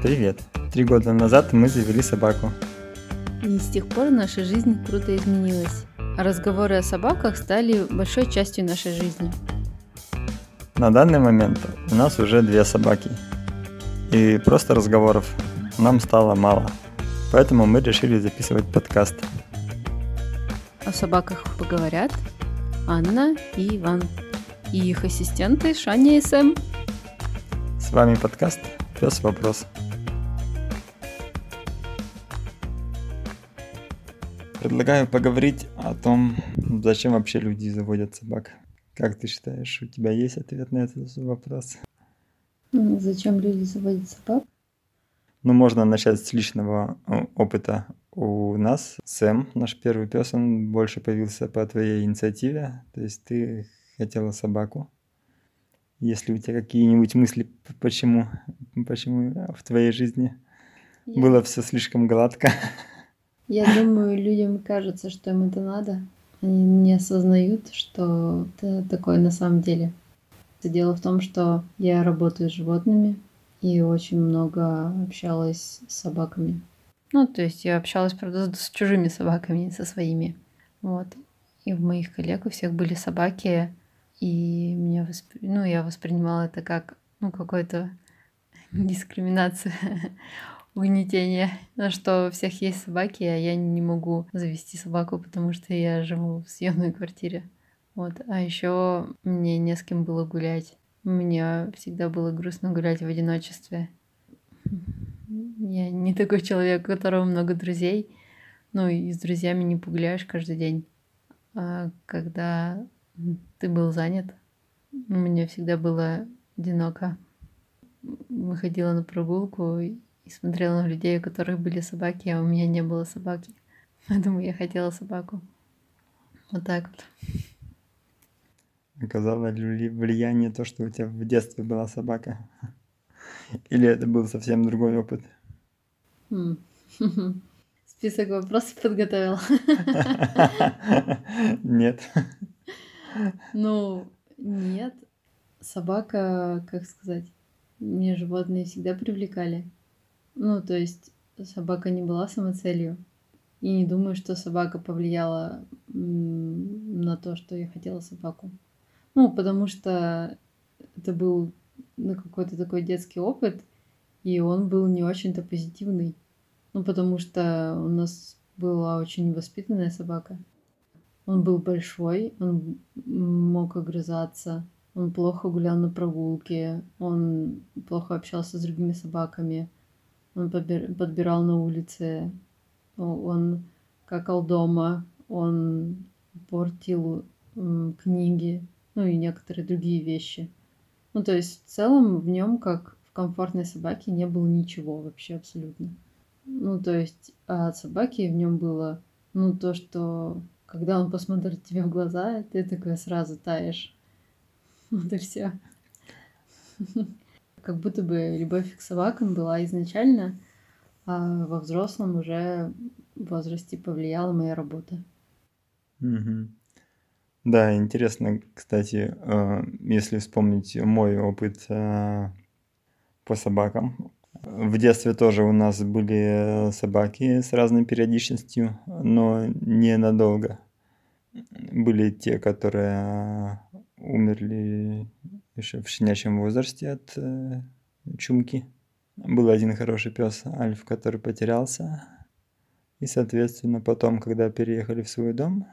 Привет! Три года назад мы завели собаку. И с тех пор наша жизнь круто изменилась. А разговоры о собаках стали большой частью нашей жизни. На данный момент у нас уже две собаки. И просто разговоров нам стало мало. Поэтому мы решили записывать подкаст. О собаках поговорят Анна и Иван. И их ассистенты Шаня и Сэм. С вами подкаст «Пес вопрос». Предлагаю поговорить о том, зачем вообще люди заводят собак. Как ты считаешь, у тебя есть ответ на этот вопрос? Зачем люди заводят собак? Ну, можно начать с личного э, опыта. У нас Сэм, наш первый пес, он больше появился по твоей инициативе. То есть ты хотела собаку. Если у тебя какие-нибудь мысли, почему, почему в твоей жизни Я... было все слишком гладко? Я думаю, людям кажется, что им это надо. Они не осознают, что это такое на самом деле. Дело в том, что я работаю с животными и очень много общалась с собаками. Ну, то есть я общалась, правда, с чужими собаками, не со своими. Вот. И у моих коллег у всех были собаки, и меня восп... ну, я воспринимала это как ну, какой-то дискриминация угнетение, что у всех есть собаки, а я не могу завести собаку, потому что я живу в съемной квартире. Вот. А еще мне не с кем было гулять. Мне всегда было грустно гулять в одиночестве. Я не такой человек, у которого много друзей. Ну и с друзьями не погуляешь каждый день. А когда ты был занят, мне всегда было одиноко. Выходила на прогулку и смотрела на людей, у которых были собаки, а у меня не было собаки. Поэтому я хотела собаку. Вот так вот. Оказало ли влияние то, что у тебя в детстве была собака? Или это был совсем другой опыт? Список вопросов подготовил. Нет. Ну, нет. Собака, как сказать, мне животные всегда привлекали. Ну, то есть собака не была самоцелью. И не думаю, что собака повлияла на то, что я хотела собаку. Ну, потому что это был ну, какой-то такой детский опыт, и он был не очень-то позитивный. Ну, потому что у нас была очень воспитанная собака. Он был большой, он мог огрызаться, он плохо гулял на прогулке, он плохо общался с другими собаками он подбирал на улице, он какал дома, он портил книги, ну и некоторые другие вещи. Ну, то есть в целом в нем, как в комфортной собаке, не было ничего вообще абсолютно. Ну, то есть а от собаки в нем было, ну, то, что когда он посмотрит тебе в глаза, ты такой сразу таешь. Вот и все как будто бы любовь к собакам была изначально, а во взрослом уже возрасте повлияла моя работа. Угу. Да, интересно, кстати, э, если вспомнить мой опыт э, по собакам. В детстве тоже у нас были собаки с разной периодичностью, но ненадолго. Были те, которые умерли еще в щенячьем возрасте от э, чумки. Был один хороший пес Альф, который потерялся. И, соответственно, потом, когда переехали в свой дом,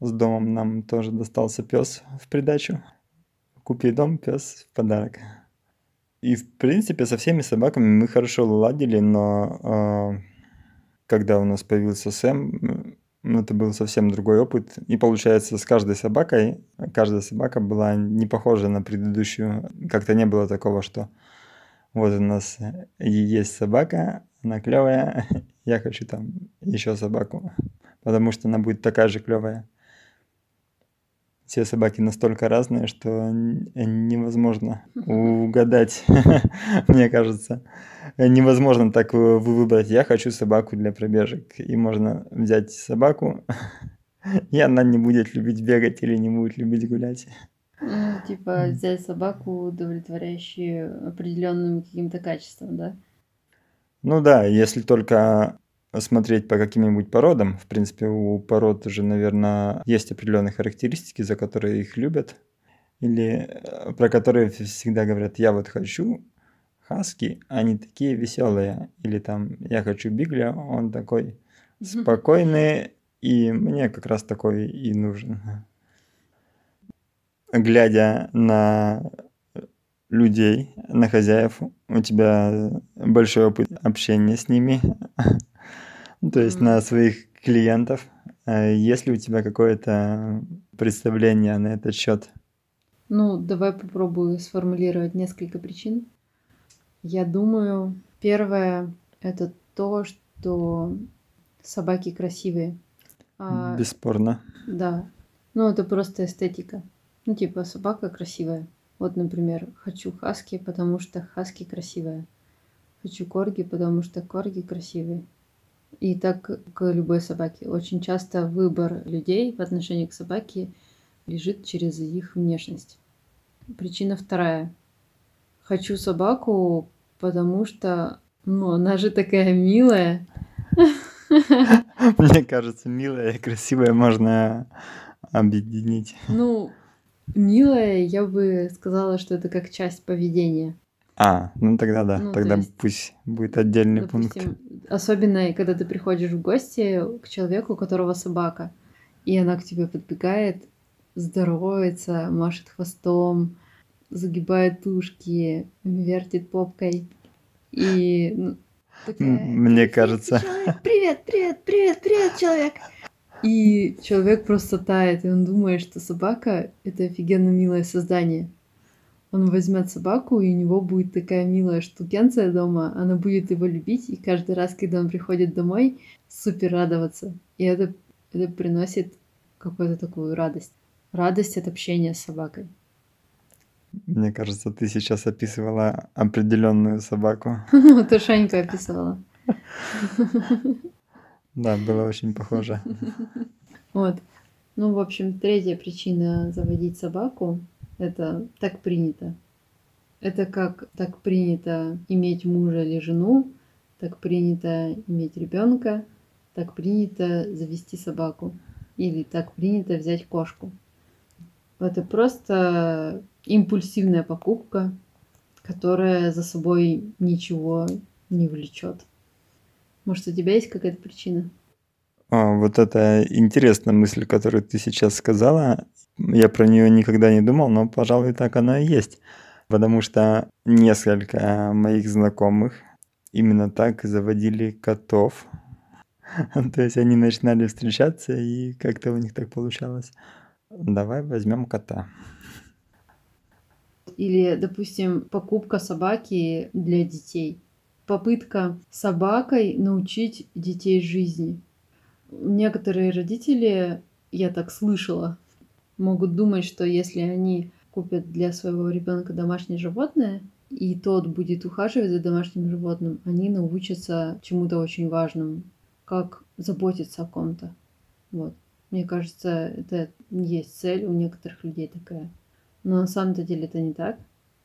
с домом нам тоже достался пес в придачу. Купи дом, пес в подарок. И, в принципе, со всеми собаками мы хорошо ладили, но э, когда у нас появился Сэм, ну, это был совсем другой опыт. И получается, с каждой собакой, каждая собака была не похожа на предыдущую. Как-то не было такого, что вот у нас есть собака, она клевая, я хочу там еще собаку, потому что она будет такая же клевая. Все собаки настолько разные, что невозможно угадать, мне кажется невозможно так выбрать. Я хочу собаку для пробежек. И можно взять собаку, и она не будет любить бегать или не будет любить гулять. Ну, типа взять собаку, удовлетворяющую определенным каким-то качеством, да? Ну да, если только смотреть по каким-нибудь породам, в принципе, у пород же, наверное, есть определенные характеристики, за которые их любят, или э, про которые всегда говорят, я вот хочу хаски, они такие веселые, или там я хочу бигля, он такой спокойный, и мне как раз такой и нужен. Глядя на людей, на хозяев, у тебя большой опыт общения с ними, то есть на своих клиентов. А есть ли у тебя какое-то представление на этот счет? Ну, давай попробую сформулировать несколько причин. Я думаю, первое это то, что собаки красивые. А, Бесспорно. Да. Ну, это просто эстетика. Ну, типа, собака красивая. Вот, например, хочу хаски, потому что хаски красивая. Хочу корги, потому что корги красивые. И так к любой собаке. Очень часто выбор людей в отношении к собаке лежит через их внешность. Причина вторая. Хочу собаку, потому что, ну, она же такая милая. Мне кажется, милая и красивая можно объединить. Ну, милая, я бы сказала, что это как часть поведения. А, ну тогда да, ну, тогда есть, пусть будет отдельный допустим, пункт. Особенно, когда ты приходишь в гости к человеку, у которого собака, и она к тебе подбегает, здоровается, машет хвостом, загибает ушки, вертит попкой. И ну, такая, Мне кажется. Человек, привет, привет, привет, привет, человек. И человек просто тает, и он думает, что собака — это офигенно милое создание. Он возьмет собаку, и у него будет такая милая штукенция дома, она будет его любить, и каждый раз, когда он приходит домой, супер радоваться. И это, это приносит какую-то такую радость. Радость от общения с собакой. Мне кажется, ты сейчас описывала определенную собаку. Ты Шаньку описывала. Да, было очень похоже. Вот. Ну, в общем, третья причина заводить собаку – это так принято. Это как так принято иметь мужа или жену, так принято иметь ребенка, так принято завести собаку или так принято взять кошку. Это просто импульсивная покупка, которая за собой ничего не влечет. Может, у тебя есть какая-то причина? А, вот это интересная мысль, которую ты сейчас сказала. Я про нее никогда не думал, но, пожалуй, так она и есть. Потому что несколько моих знакомых именно так заводили котов. То есть они начинали встречаться, и как-то у них так получалось. Давай возьмем кота. Или, допустим, покупка собаки для детей. Попытка собакой научить детей жизни. Некоторые родители, я так слышала, могут думать, что если они купят для своего ребенка домашнее животное, и тот будет ухаживать за домашним животным, они научатся чему-то очень важному, как заботиться о ком-то. Вот. Мне кажется, это есть цель у некоторых людей такая. Но на самом-то деле это не так.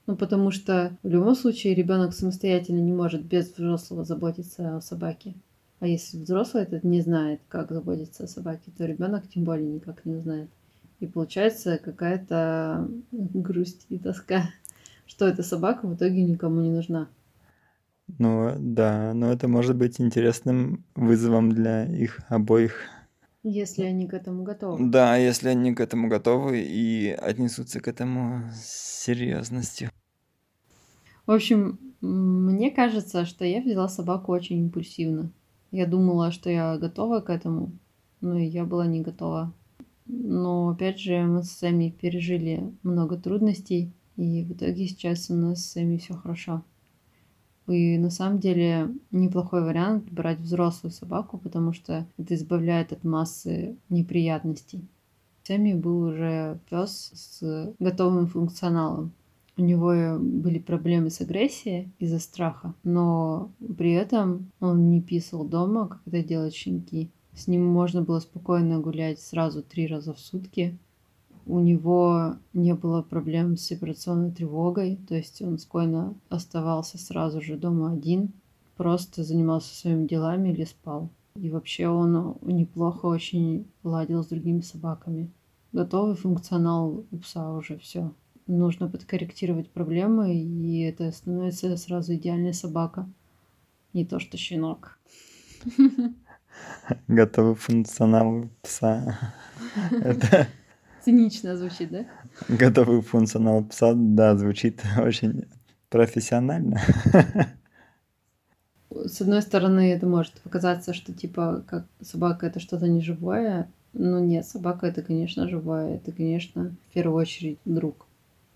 Ну, потому что в любом случае ребенок самостоятельно не может без взрослого заботиться о собаке. А если взрослый этот не знает, как заботиться о собаке, то ребенок тем более никак не узнает. И получается какая-то грусть и тоска, что эта собака в итоге никому не нужна. Ну да, но это может быть интересным вызовом для их обоих. Если они к этому готовы. Да, если они к этому готовы и отнесутся к этому с серьезностью. В общем, мне кажется, что я взяла собаку очень импульсивно. Я думала, что я готова к этому, но я была не готова. Но опять же, мы Сами пережили много трудностей, и в итоге сейчас у нас с Сами все хорошо. И на самом деле неплохой вариант брать взрослую собаку, потому что это избавляет от массы неприятностей. Сэмми был уже пес с готовым функционалом. У него были проблемы с агрессией из-за страха, но при этом он не писал дома, как это делают щенки. С ним можно было спокойно гулять сразу три раза в сутки, у него не было проблем с операционной тревогой, то есть он спокойно оставался сразу же дома один. просто занимался своими делами или спал. И вообще он неплохо очень ладил с другими собаками. Готовый функционал у пса уже все. Нужно подкорректировать проблемы, и это становится сразу идеальная собака. Не то, что щенок. Готовый функционал пса. Это Цинично звучит, да? готовый функционал пса, да, звучит очень профессионально. С одной стороны, это может показаться, что типа как собака это что-то неживое. Но нет, собака это, конечно, живая. Это, конечно, в первую очередь друг.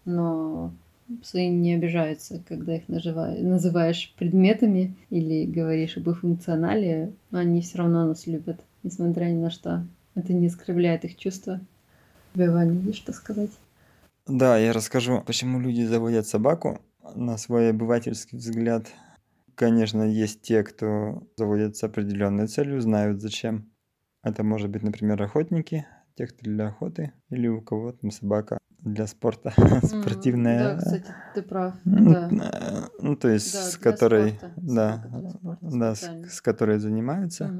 Но псы не обижаются, когда их нажива- называешь предметами или говоришь об их функционале, они все равно нас любят, несмотря ни на что. Это не скрывляет их чувства. Тебе, Ваня, есть что сказать? Да, я расскажу, почему люди заводят собаку на свой обывательский взгляд. Конечно, есть те, кто заводит с определенной целью, знают зачем. Это может быть, например, охотники, те, кто для охоты, или у кого там собака для спорта, спортивная. Да, кстати, ты прав. Ну, Да. ну, то есть, Да, с которой, спорта. да, спорта да, с, с которой занимаются,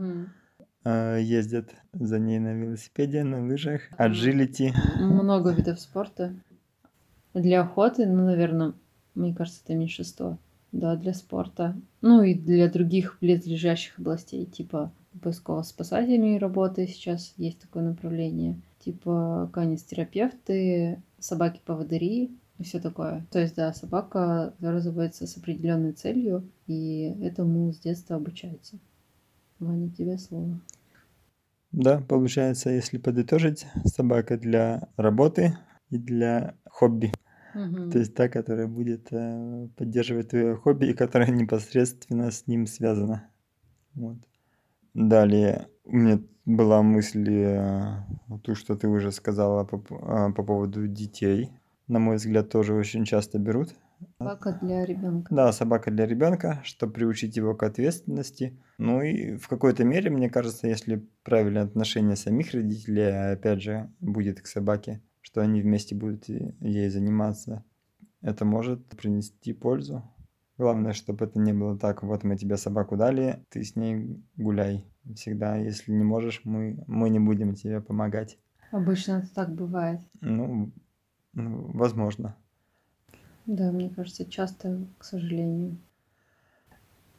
э, ездят за ней на велосипеде, на лыжах, аджилити. Много видов спорта. Для охоты, ну, наверное, мне кажется, это меньшинство. Да, для спорта. Ну и для других близлежащих областей, типа поисково-спасательной работы сейчас есть такое направление. Типа канистерапевты, собаки-поводыри и все такое. То есть, да, собака развивается с определенной целью, и этому с детства обучаются. Ваня, тебе слово. Да, получается, если подытожить, собака для работы и для хобби. Мгм. То есть та, которая будет э, поддерживать твое хобби и которая непосредственно с ним связана. Вот. Далее у меня была мысль, э, ту, что ты уже сказала по, а, по поводу детей. На мой взгляд, тоже очень часто берут. Собака для ребенка. Да, собака для ребенка, чтобы приучить его к ответственности. Ну и в какой-то мере, мне кажется, если правильное отношение самих родителей, а опять же, будет к собаке, что они вместе будут и- ей заниматься, это может принести пользу. Главное, чтобы это не было так, вот мы тебе собаку дали, ты с ней гуляй. Всегда, если не можешь, мы, мы не будем тебе помогать. Обычно это так бывает. Ну, ну, возможно. Да, мне кажется, часто, к сожалению.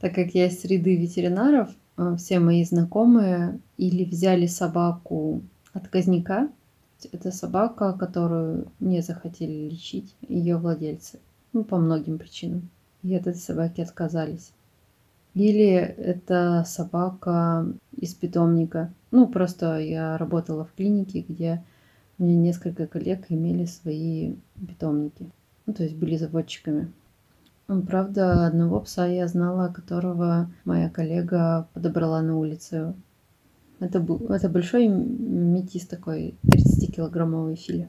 Так как я из среды ветеринаров, а, все мои знакомые или взяли собаку отказника, это собака, которую не захотели лечить ее владельцы, ну, по многим причинам. И от этой собаки отказались. Или это собака из питомника. Ну, просто я работала в клинике, где у меня несколько коллег имели свои питомники. Ну, то есть были заводчиками. Ну, Правда, одного пса я знала, которого моя коллега подобрала на улице. Это, был, это большой метис такой, 30-килограммовый филя.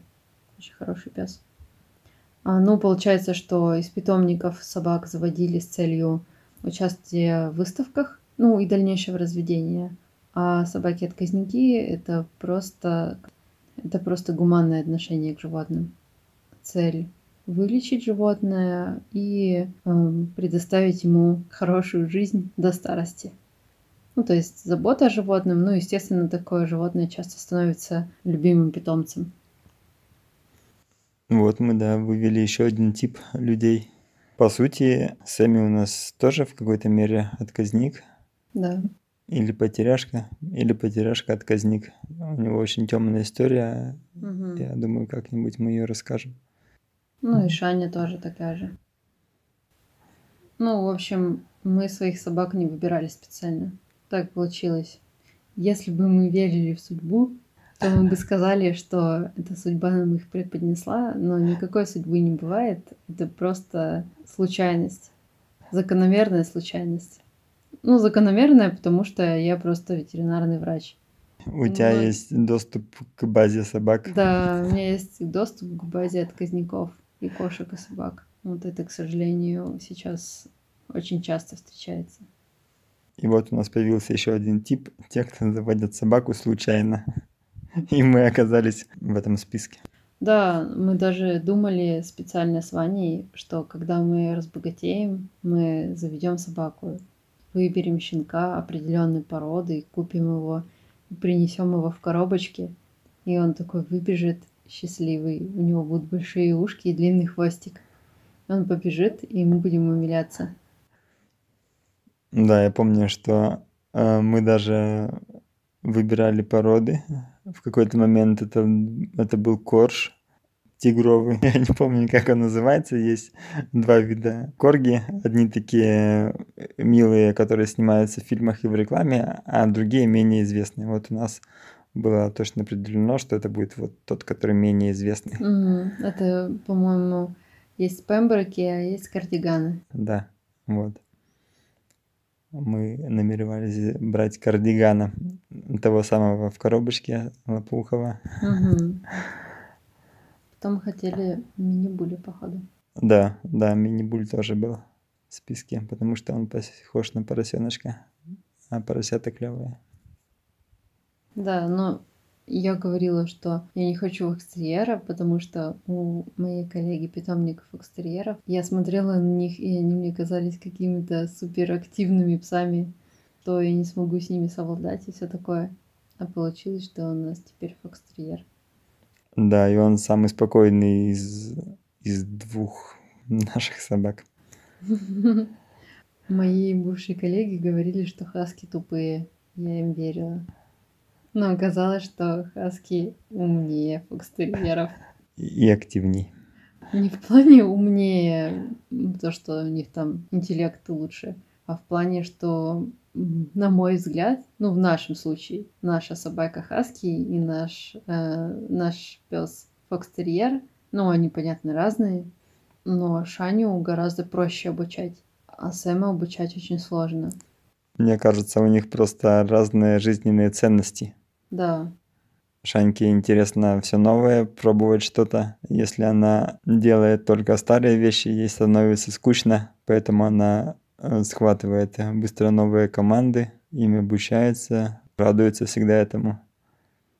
Очень хороший пес. А, ну, получается, что из питомников собак заводили с целью участия в выставках, ну и дальнейшего разведения. А собаки-отказники это просто, это просто гуманное отношение к животным. Цель вылечить животное и эм, предоставить ему хорошую жизнь до старости. Ну, то есть забота о животном, ну, естественно, такое животное часто становится любимым питомцем. Вот мы, да, вывели еще один тип людей. По сути, Сэмми у нас тоже в какой-то мере отказник. Да. Или потеряшка, или потеряшка-отказник. У него очень темная история. Мгм. Я думаю, как-нибудь мы ее расскажем. Ну и Шаня тоже такая же. Ну, в общем, мы своих собак не выбирали специально. Так получилось. Если бы мы верили в судьбу, то мы бы сказали, что эта судьба нам их преподнесла, но никакой судьбы не бывает. Это просто случайность. Закономерная случайность. Ну, закономерная, потому что я просто ветеринарный врач. У тебя Ну, есть доступ к базе собак. Да, у меня есть доступ к базе отказников и кошек, и собак. Вот это, к сожалению, сейчас очень часто встречается. И вот у нас появился еще один тип, те, кто заводят собаку случайно. И мы оказались в этом списке. Да, мы даже думали специально с Ваней, что когда мы разбогатеем, мы заведем собаку. выберем щенка определенной породы, купим его, принесем его в коробочке, и он такой выбежит счастливый, у него будут большие ушки и длинный хвостик. Он побежит, и мы будем умиляться. Да, я помню, что э, мы даже выбирали породы. В какой-то момент это, это был корж тигровый. Я не помню, как он называется. Есть два вида корги. Одни такие милые, которые снимаются в фильмах и в рекламе, а другие менее известные. Вот у нас было точно определено, что это будет вот тот, который менее известный. Угу. Это, по-моему, есть пемброки, а есть кардиганы. Да, вот. Мы намеревались брать кардигана того самого в коробочке Лопухова. Угу. Потом хотели мини-були, походу. Да, да, мини-буль тоже был в списке, потому что он похож на поросеночка, а поросята клевые. Да, но я говорила, что я не хочу экстерьера, потому что у моей коллеги питомников экстерьеров я смотрела на них, и они мне казались какими-то суперактивными псами, то я не смогу с ними совладать и все такое. А получилось, что у нас теперь фокстерьер. Да, и он самый спокойный из, из двух наших собак. Мои бывшие коллеги говорили, что хаски тупые. Я им верила. Но оказалось, что хаски умнее фокстерьеров. И активней. Не в плане умнее, то, что у них там интеллект лучше, а в плане, что, на мой взгляд, ну, в нашем случае, наша собака Хаски и наш, э, наш пес Фокстерьер, ну, они, понятно, разные, но Шаню гораздо проще обучать, а Сэма обучать очень сложно. Мне кажется, у них просто разные жизненные ценности. Да. Шаньке интересно все новое, пробовать что-то. Если она делает только старые вещи, ей становится скучно, поэтому она э, схватывает быстро новые команды, ими обучается, радуется всегда этому.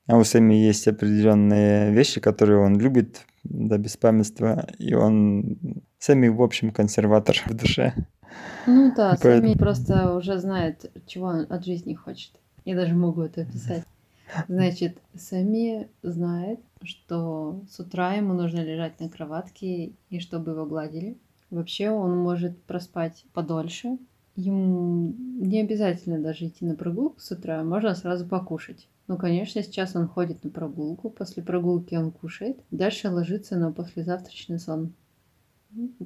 А у Сэми есть определенные вещи, которые он любит до беспамятства, и он... Сэмми, в общем, консерватор в душе. Ну да, Поэтому... Сэмми просто уже знает, чего он от жизни хочет. Я даже могу это описать. Значит, Сами знает, что с утра ему нужно лежать на кроватке и чтобы его гладили. Вообще он может проспать подольше. Ему не обязательно даже идти на прогулку с утра, можно сразу покушать. Ну, конечно, сейчас он ходит на прогулку, после прогулки он кушает, дальше ложится на послезавтрачный сон.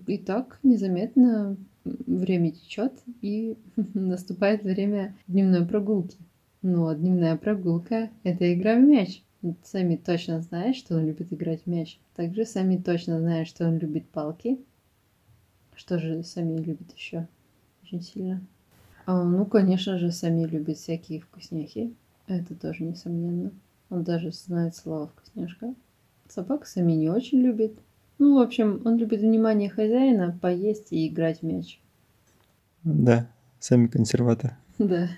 И так незаметно время течет, и наступает время дневной прогулки. Ну, а дневная прогулка – это игра в мяч. Сами точно знает, что он любит играть в мяч. Также сами точно знает, что он любит палки. Что же сами любит еще очень сильно? А, ну, конечно же, сами любит всякие вкусняхи. Это тоже несомненно. Он даже знает слово «вкусняшка». Собак сами не очень любит. Ну, в общем, он любит внимание хозяина, поесть и играть в мяч. Да, сами консерватор. Да.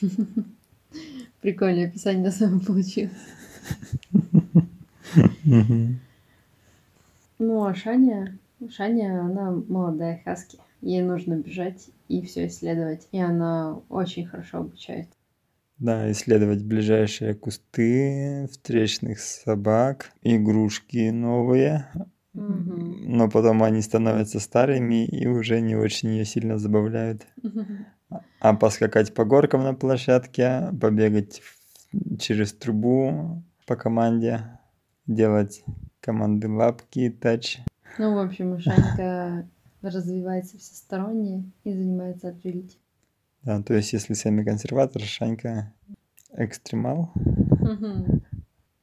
Прикольное описание на самом получилось. Ну, а Шаня, Шаня, она молодая хаски. Ей нужно бежать и все исследовать. И она очень хорошо обучает. Да, исследовать ближайшие кусты, встречных собак, игрушки новые. Угу. Но потом они становятся старыми и уже не очень ее сильно забавляют. Угу. А поскакать по горкам на площадке, побегать через трубу по команде, делать команды лапки, тач. Ну, в общем, Шанька развивается всесторонне и занимается agility. Да, то есть если сами консерватор, Шанька экстремал.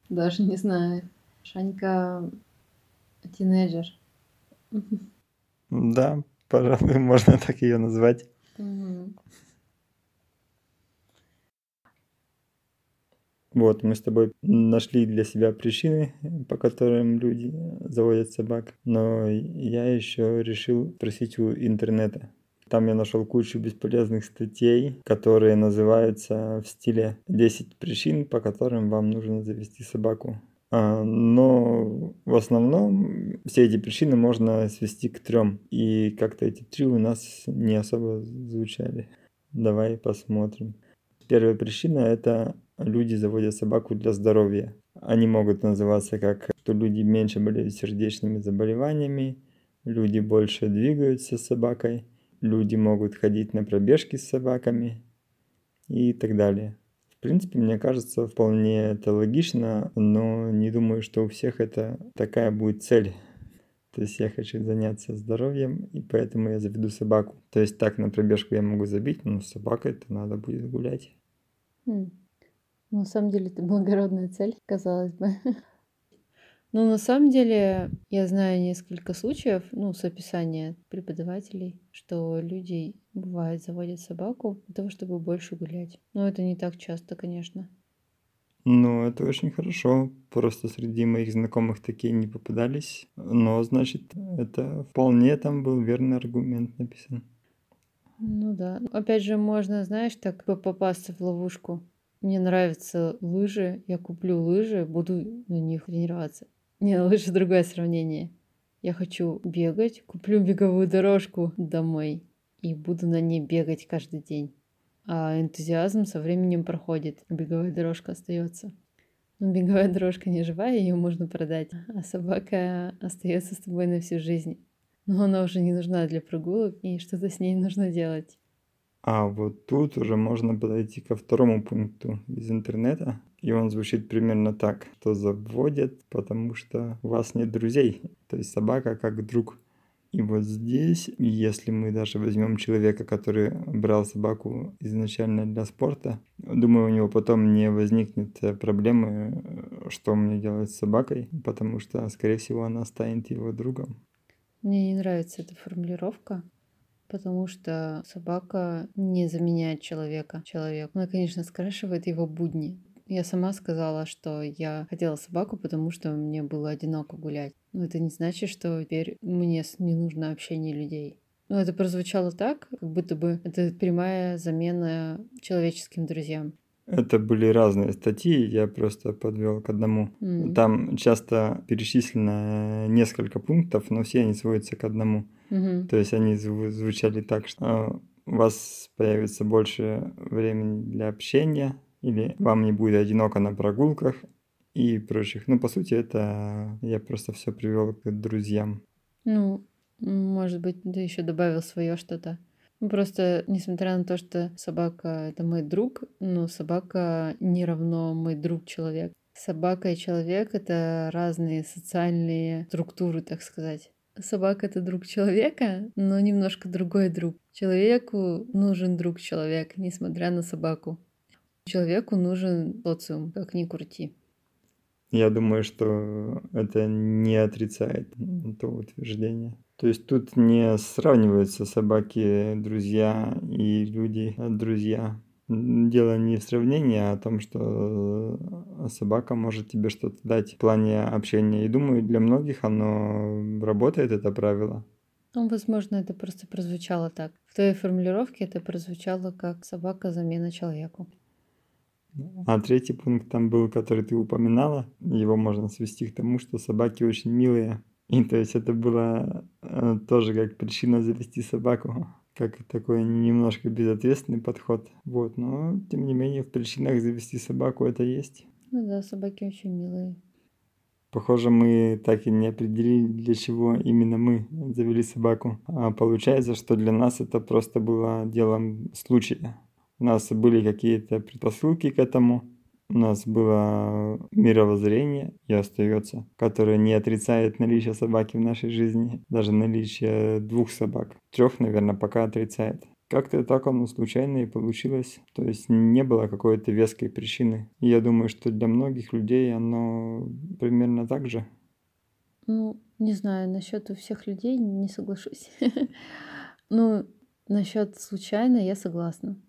Даже не знаю. Шанька тинейджер. Да, пожалуй, можно так ее назвать. Угу. Вот, мы с тобой нашли для себя причины, по которым люди заводят собак. Но я еще решил просить у интернета. Там я нашел кучу бесполезных статей, которые называются в стиле 10 причин, по которым вам нужно завести собаку. А, но в основном все эти причины можно свести к трем. И как-то эти три у нас не особо звучали. Давай посмотрим. Первая причина – это люди заводят собаку для здоровья. Они могут называться как, что люди меньше болеют сердечными заболеваниями, люди больше двигаются с собакой, люди могут ходить на пробежки с собаками и так далее. В принципе, мне кажется, вполне это логично, но не думаю, что у всех это такая будет цель. То есть я хочу заняться здоровьем, и поэтому я заведу собаку. То есть так на пробежку я могу забить, но с собакой-то надо будет гулять. Ну, на самом деле это благородная цель, казалось бы. Ну, на самом деле, я знаю несколько случаев, ну, с описания преподавателей, что люди, бывает, заводят собаку для того, чтобы больше гулять. Но это не так часто, конечно. Ну, это очень хорошо. Просто среди моих знакомых такие не попадались. Но, значит, это вполне там был верный аргумент написан. Ну да. Опять же, можно, знаешь, так попасться в ловушку. Мне нравятся лыжи, я куплю лыжи, буду на них тренироваться. Не, лучше другое сравнение. Я хочу бегать, куплю беговую дорожку домой и буду на ней бегать каждый день. А энтузиазм со временем проходит, беговая дорожка остается. Но беговая дорожка не живая, ее можно продать, а собака остается с тобой на всю жизнь. Но она уже не нужна для прогулок, и что-то с ней нужно делать. А вот тут уже можно подойти ко второму пункту из интернета. И он звучит примерно так, что заводят, потому что у вас нет друзей. То есть собака как друг. И вот здесь, если мы даже возьмем человека, который брал собаку изначально для спорта, думаю, у него потом не возникнет проблемы, что мне делать с собакой, потому что, скорее всего, она станет его другом. Мне не нравится эта формулировка, потому что собака не заменяет человека. Человек, она, конечно, скрашивает его будни. Я сама сказала, что я хотела собаку, потому что мне было одиноко гулять. Но это не значит, что теперь мне не нужно общение людей. Но это прозвучало так, как будто бы это прямая замена человеческим друзьям. Это были разные статьи, я просто подвел к одному. Mm. Там часто перечислено несколько пунктов, но все они сводятся к одному. Mm-hmm. То есть они звучали так, что а, у вас появится больше времени для общения, или вам не будет одиноко на прогулках и прочих. Ну, по сути, это я просто все привел к друзьям. Ну, может быть, ты еще добавил свое что-то. Ну, просто, несмотря на то, что собака — это мой друг, но собака не равно мой друг-человек. Собака и человек — это разные социальные структуры, так сказать. Собака — это друг человека, но немножко другой друг. Человеку нужен друг-человек, несмотря на собаку. Человеку нужен социум, как ни крути. Я думаю, что это не отрицает то утверждение. То есть тут не сравниваются собаки друзья и люди друзья. Дело не в сравнении, а о том, что собака может тебе что-то дать в плане общения. И думаю, для многих оно работает, это правило. Ну, возможно, это просто прозвучало так. В твоей формулировке это прозвучало как собака замена человеку. А третий пункт там был, который ты упоминала, его можно свести к тому, что собаки очень милые. И то есть это было э, тоже как причина завести собаку, как такой немножко безответственный подход. Вот, но тем не менее в причинах завести собаку это есть. Ну да, собаки очень милые. Похоже, мы так и не определили, для чего именно мы завели собаку. А получается, что для нас это просто было делом случая. У нас были какие-то предпосылки к этому, у нас было мировоззрение и остается, которое не отрицает наличие собаки в нашей жизни, даже наличие двух собак. Трех, наверное, пока отрицает. Как-то так оно случайно и получилось. То есть не было какой-то веской причины. И я думаю, что для многих людей оно примерно так же. Ну, не знаю, насчет у всех людей не соглашусь. Ну, насчет случайно я согласна.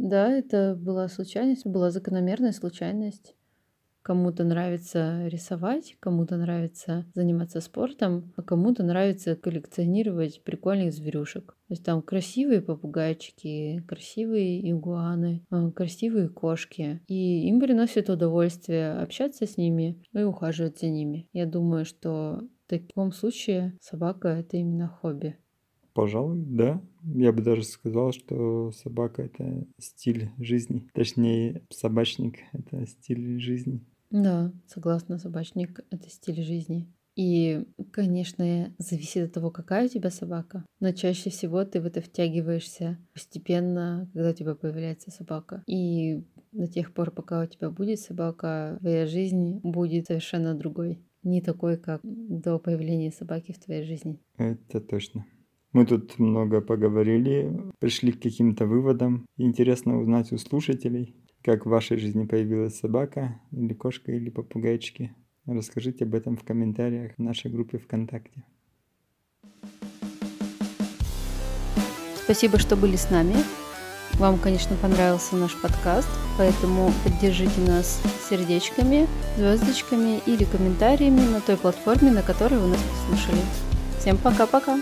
Да, это была случайность, была закономерная случайность, Кому-то нравится рисовать, кому-то нравится заниматься спортом, а кому-то нравится коллекционировать прикольных зверюшек. То есть там красивые попугайчики, красивые игуаны, э, красивые кошки. И им приносит удовольствие общаться с ними и ухаживать за ними. Я думаю, что в таком случае собака — это именно хобби. Пожалуй, да. Я бы даже сказал, что собака — это стиль жизни. Точнее, собачник — это стиль жизни. Да, согласна, собачник — это стиль жизни. И, конечно, зависит от того, какая у тебя собака. Но чаще всего ты в это втягиваешься постепенно, когда у тебя появляется собака. И до тех пор, пока у тебя будет собака, твоя жизнь будет совершенно другой. Не такой, как до появления собаки в твоей жизни. Это точно. Мы тут много поговорили, пришли к каким-то выводам. Интересно узнать у слушателей, как в вашей жизни появилась собака, или кошка, или попугайчики. Расскажите об этом в комментариях в нашей группе ВКонтакте. Спасибо, что были с нами. Вам, конечно, понравился наш подкаст, поэтому поддержите нас сердечками, звездочками или комментариями на той платформе, на которой вы нас послушали. Всем пока-пока!